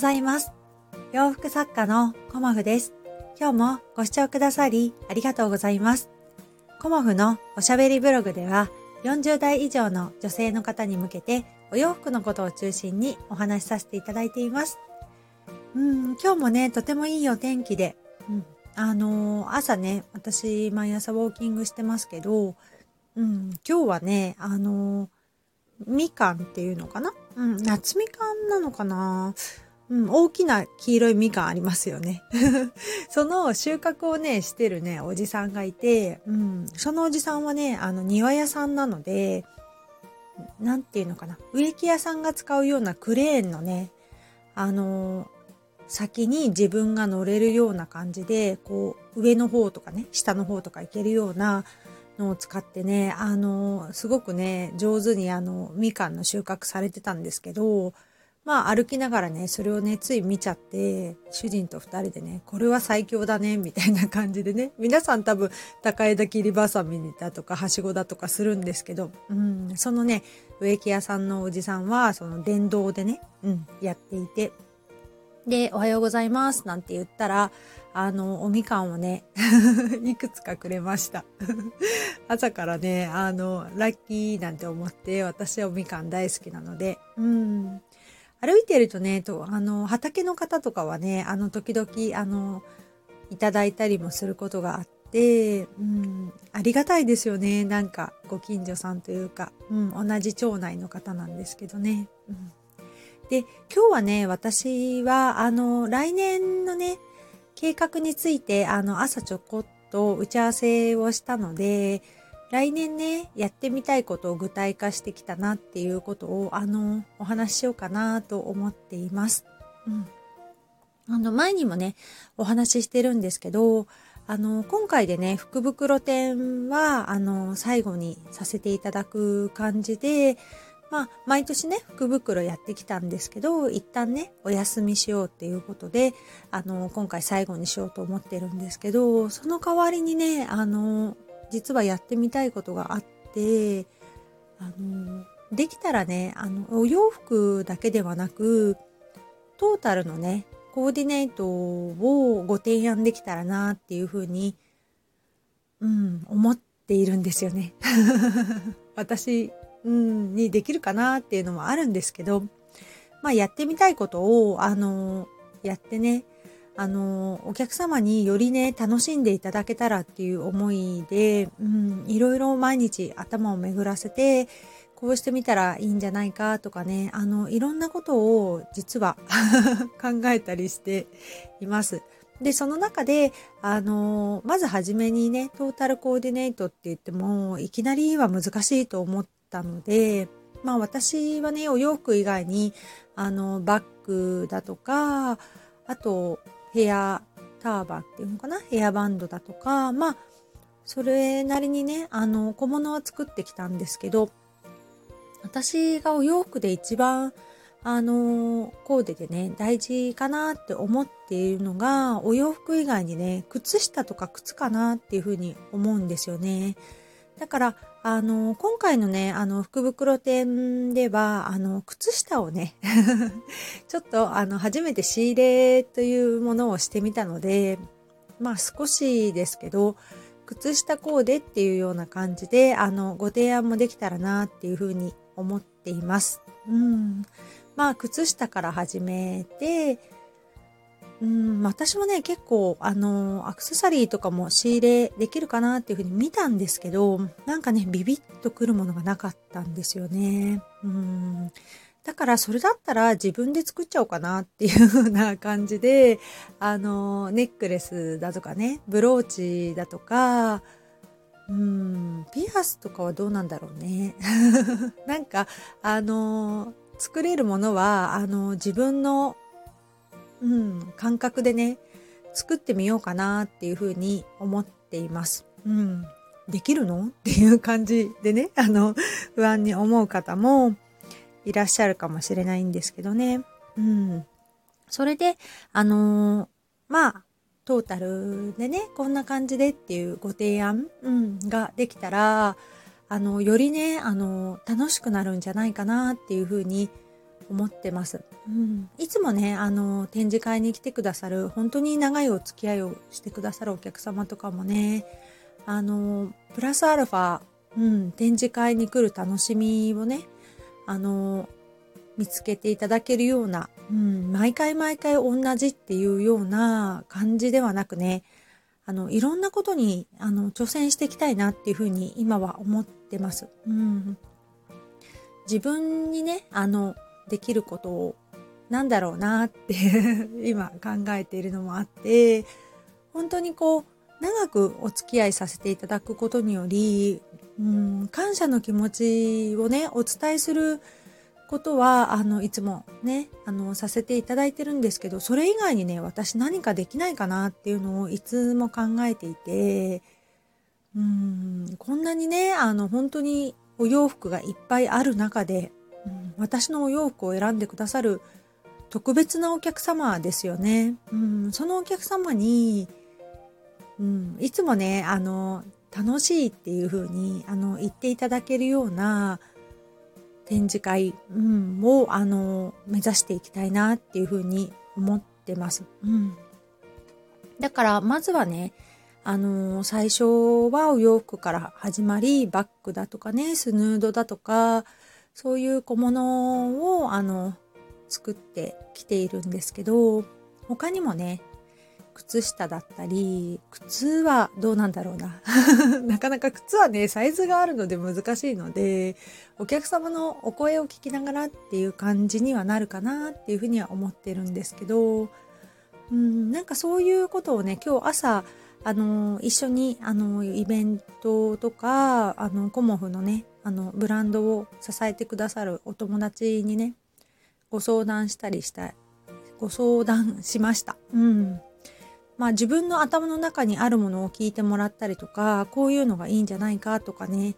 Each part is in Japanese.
ざいます。洋服作家のコモフです。今日もご視聴くださりありがとうございます。コモフのおしゃべりブログでは40代以上の女性の方に向けてお洋服のことを中心にお話しさせていただいています。うん、今日もね、とてもいいお天気で、うん、あのー、朝ね、私毎朝ウォーキングしてますけど、うん、今日はね、あのー、みかんっていうのかな？うん、夏みかんなのかな？うん、大きな黄色いみかんありますよね。その収穫をね、してるね、おじさんがいて、うん、そのおじさんはね、あの、庭屋さんなので、なんていうのかな、植木屋さんが使うようなクレーンのね、あの先に自分が乗れるような感じで、こう、上の方とかね、下の方とか行けるようなのを使ってね、あの、すごくね、上手にあの、みかんの収穫されてたんですけど、まあ歩きながらね、それをね、つい見ちゃって、主人と二人でね、これは最強だね、みたいな感じでね、皆さん多分、高枝切りばさみだとか、はしごだとかするんですけど、うん、そのね、植木屋さんのおじさんは、その電動でね、うん、やっていて、で、おはようございます、なんて言ったら、あの、おみかんをね、いくつかくれました。朝からね、あの、ラッキーなんて思って、私はおみかん大好きなので、うん。歩いてるとね、と、あの、畑の方とかはね、あの、時々、あの、いただいたりもすることがあって、うん、ありがたいですよね。なんか、ご近所さんというか、うん、同じ町内の方なんですけどね。うん、で、今日はね、私は、あの、来年のね、計画について、あの、朝ちょこっと打ち合わせをしたので、来年ね、やってみたいことを具体化してきたなっていうことを、あの、お話ししようかなと思っています。うん。あの、前にもね、お話ししてるんですけど、あの、今回でね、福袋展は、あの、最後にさせていただく感じで、まあ、毎年ね、福袋やってきたんですけど、一旦ね、お休みしようっていうことで、あの、今回最後にしようと思ってるんですけど、その代わりにね、あの、実はやってみたいことがあって、あの、できたらね、あの、お洋服だけではなく、トータルのね、コーディネートをご提案できたらなっていうふうに、うん、思っているんですよね。私うん、にできるかなっていうのもあるんですけど、まあやってみたいことを、あの、やってね、あの、お客様によりね、楽しんでいただけたらっていう思いで、うん、いろいろ毎日頭を巡らせて、こうしてみたらいいんじゃないかとかね、あの、いろんなことを実は 考えたりしています。で、その中で、あの、まずはじめにね、トータルコーディネートって言っても、いきなりは難しいと思ったので、まあ私はね、お洋服以外に、あの、バッグだとか、あと、ヘアターバンっていうのかな？ヘアバンドだとか、まあ、それなりにね、あの、小物は作ってきたんですけど、私がお洋服で一番、あの、コーデでね、大事かなって思っているのが、お洋服以外にね、靴下とか靴かなっていうふうに思うんですよね。だから、あの、今回のね、あの、福袋店では、あの、靴下をね ちょっと、あの、初めて仕入れというものをしてみたので、まあ少しですけど、靴下コーデっていうような感じで、あの、ご提案もできたらなっていうふうに思っています。うん。まあ、靴下から始めて、うん、私もね、結構、あの、アクセサリーとかも仕入れできるかなっていうふうに見たんですけど、なんかね、ビビッとくるものがなかったんですよね。うん。だからそれだったら自分で作っちゃおうかなっていうふうな感じで、あの、ネックレスだとかね、ブローチだとか、うん、ピアスとかはどうなんだろうね。なんか、あの、作れるものは、あの、自分のうん、感覚でね、作ってみようかなっていうふうに思っています。うん。できるの？っていう感じでね、あの、不安に思う方もいらっしゃるかもしれないんですけどね。うん。それで、あのー、まあ、トータルでね、こんな感じでっていうご提案、うん、ができたら、あの、よりね、あの、楽しくなるんじゃないかなっていうふうに思ってます。うん、いつもね、あの、展示会に来てくださる、本当に長いお付き合いをしてくださるお客様とかもね、あの、プラスアルファ、うん、展示会に来る楽しみをね、あの、見つけていただけるような、うん、毎回毎回同じっていうような感じではなくね、あの、いろんなことに、あの、挑戦していきたいなっていうふうに今は思ってます。うん。自分にね、あの、できることをなんだろうなって 今考えているのもあって、本当にこう、長くお付き合いさせていただくことにより、うん、感謝の気持ちをね、お伝えすることは、あの、いつもね、あの、させていただいてるんですけど、それ以外にね、私何かできないかなっていうのをいつも考えていて、うん、こんなにね、あの、本当にお洋服がいっぱいある中で、私のお洋服を選んでくださる特別なお客様ですよね。うん、そのお客様に、うん、いつもね、あの、楽しいっていう風に、あの、言っていただけるような、展示会、うん、を、あの、目指していきたいなっていうふうに思ってます。うん。だから、まずはね、あの、最初はお洋服から始まり、バッグだとかね、スヌードだとか、そういう小物を、あの、作ってきているんですけど、他にもね、靴下だったり、靴はどうなんだろうな。なかなか靴はね、サイズがあるので難しいので、お客様のお声を聞きながらっていう感じにはなるかなっていうふうには思ってるんですけど、うん、なんかそういうことをね、今日朝、あの、一緒に、あの、イベントとか、あの、コモフのね、あの、ブランドを支えてくださるお友達にね、ご相談したりした、ご相談しました。うん。まあ自分の頭の中にあるものを聞いてもらったりとか、こういうのがいいんじゃないかとかね、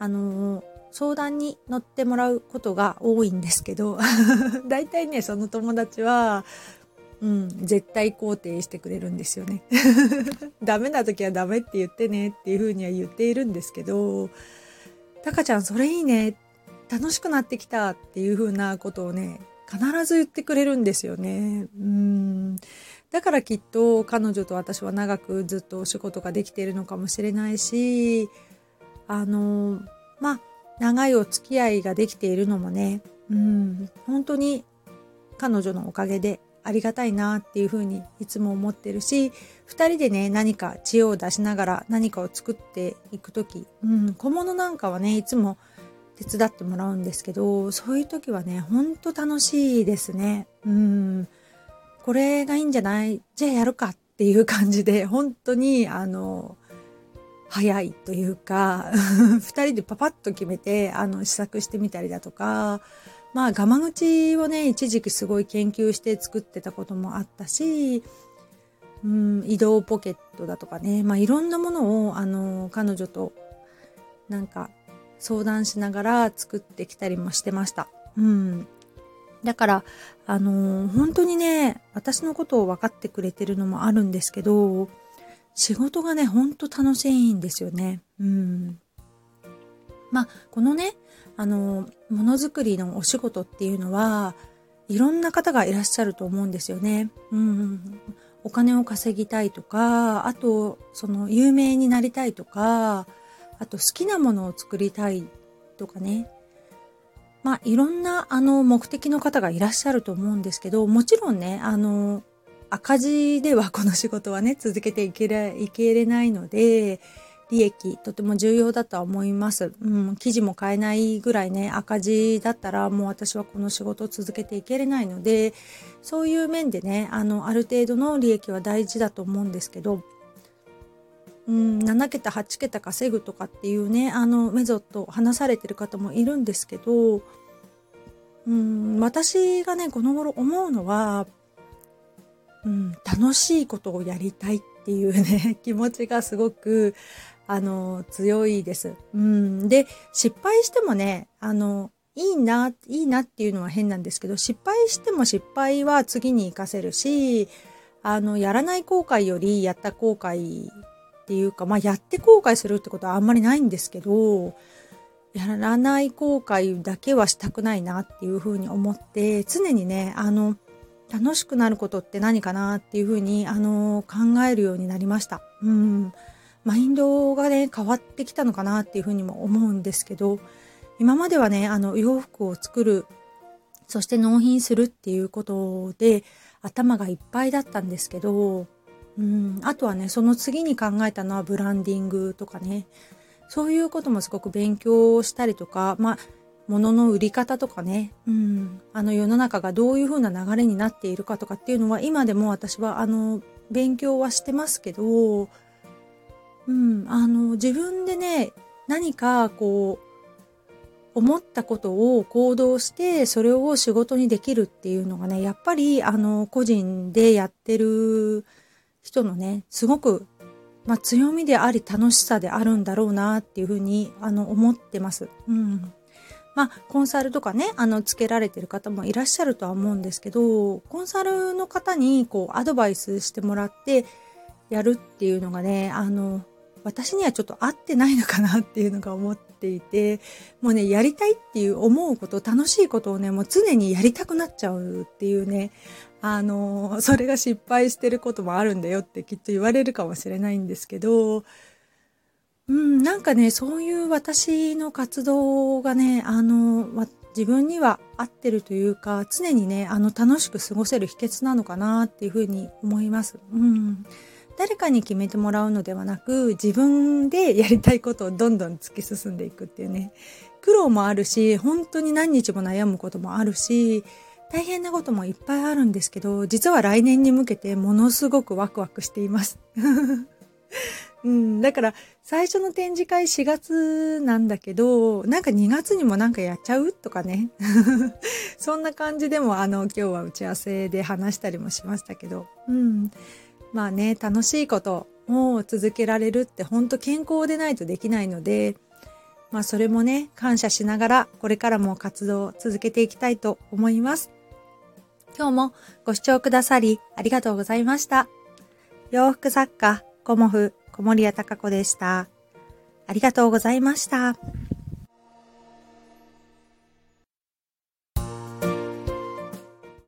あのー、相談に乗ってもらうことが多いんですけど、大体ね、その友達は、うん、絶対肯定してくれるんですよね。ダメな時はダメって言ってねっていうふうには言っているんですけど、タカちゃんそれいいね、楽しくなってきたっていうふうなことをね、必ず言ってくれるんですよね。うん。だからきっと彼女と私は長くずっとお仕事ができているのかもしれないし、あの、まあ、長いお付き合いができているのもね、うん、本当に彼女のおかげでありがたいなっていうふうにいつも思ってるし、二人でね、何か知恵を出しながら何かを作っていくとき、うん、小物なんかはね、いつも手伝ってもらうんですけど、そういう時はね、ほんと楽しいですね。うん。これがいいんじゃない？じゃあやるかっていう感じで、本当に、あの、早いというか、二人でパパッと決めて、あの、試作してみたりだとか、まあ、ガマ口をね、一時期すごい研究して作ってたこともあったし、うん、移動ポケットだとかね、まあ、いろんなものを、あの、彼女と、なんか、相談しながら作ってきたりもしてました。うん。だから、あの、本当にね、私のことを分かってくれてるのもあるんですけど、仕事がね、ほんと楽しいんですよね。うん。まあ、このね、あの、ものづくりのお仕事っていうのは、いろんな方がいらっしゃると思うんですよね。うん。お金を稼ぎたいとか、あと、その、有名になりたいとか、あと好きなものを作りたいとかね。まあ、いろんな、あの、目的の方がいらっしゃると思うんですけど、もちろんね、あの、赤字ではこの仕事はね、続けていけれ、いけれないので、利益、とても重要だとは思います。うん、記事も買えないぐらいね、赤字だったらもう私はこの仕事を続けていけれないので、そういう面でね、あの、ある程度の利益は大事だと思うんですけど、うん、7桁8桁稼ぐとかっていうねあのメゾット話されてる方もいるんですけど、うん、私がねこの頃思うのは、うん、楽しいことをやりたいっていうね 気持ちがすごくあの強いです。うん、で失敗してもねあのいいな、いいなっていうのは変なんですけど、失敗しても失敗は次に活かせるし、あの、やらない後悔よりやった後悔っていうか、まあ、やって後悔するってことはあんまりないんですけど、やらない後悔だけはしたくないなっていうふうに思って、常にね、あの、楽しくなることって何かなっていうふうに、あの、考えるようになりました。うん。マインドがね、変わってきたのかなっていうふうにも思うんですけど、今まではね、あの、洋服を作る、そして納品するっていうことで、頭がいっぱいだったんですけど、うん、あとはね、その次に考えたのはブランディングとかね、そういうこともすごく勉強したりとか、まあ、物の売り方とかね、うん、あの世の中がどういう風な流れになっているかとかっていうのは今でも私はあの勉強はしてますけど、うん、あの自分でね、何かこう思ったことを行動してそれを仕事にできるっていうのがねやっぱりあの個人でやってる人のねすごく、まあ、強みであり楽しさであるんだろうなっていうふうにあの思ってます。うんまあ、コンサルとかね、あの、つけられてる方もいらっしゃるとは思うんですけど、コンサルの方に、こう、アドバイスしてもらって、やるっていうのがね、あの、私にはちょっと合ってないのかなっていうのが思っていて、もうね、やりたいっていう思うこと、楽しいことをね、もう常にやりたくなっちゃうっていうね、あの、それが失敗してることもあるんだよってきっと言われるかもしれないんですけど、うん、なんかね、そういう私の活動がね、あの、自分には合ってるというか、常にね、あの、楽しく過ごせる秘訣なのかなっていうふうに思います。うん。誰かに決めてもらうのではなく自分でやりたいことをどんどん突き進んでいくっていうね苦労もあるし本当に何日も悩むこともあるし大変なこともいっぱいあるんですけど実は来年に向けてものすごくワクワクしています うん、だから最初の展示会4月なんだけど、なんか2月にもなんかやっちゃうとかね。そんな感じでもあの今日は打ち合わせで話したりもしましたけど、うん。まあね、楽しいことを続けられるって本当健康でないとできないので、まあそれもね、感謝しながらこれからも活動を続けていきたいと思います。今日もご視聴くださりありがとうございました。洋服作家、コモフ、小森屋隆子でした。ありがとうございました。